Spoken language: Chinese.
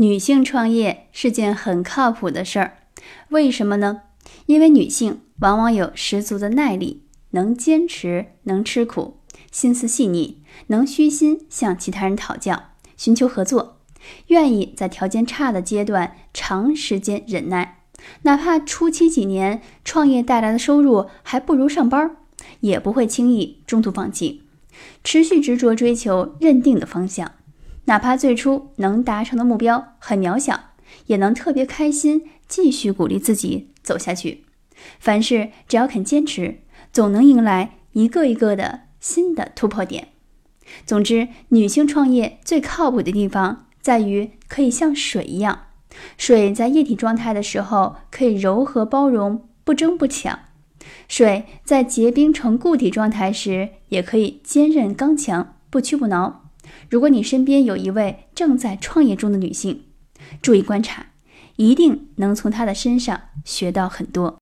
女性创业是件很靠谱的事儿，为什么呢？因为女性往往有十足的耐力，能坚持，能吃苦，心思细腻，能虚心向其他人讨教，寻求合作，愿意在条件差的阶段长时间忍耐，哪怕初期几年创业带来的收入还不如上班，也不会轻易中途放弃，持续执着追求认定的方向。哪怕最初能达成的目标很渺小，也能特别开心，继续鼓励自己走下去。凡事只要肯坚持，总能迎来一个一个的新的突破点。总之，女性创业最靠谱的地方在于可以像水一样，水在液体状态的时候可以柔和包容，不争不抢；水在结冰成固体状态时，也可以坚韧刚强，不屈不挠。如果你身边有一位正在创业中的女性，注意观察，一定能从她的身上学到很多。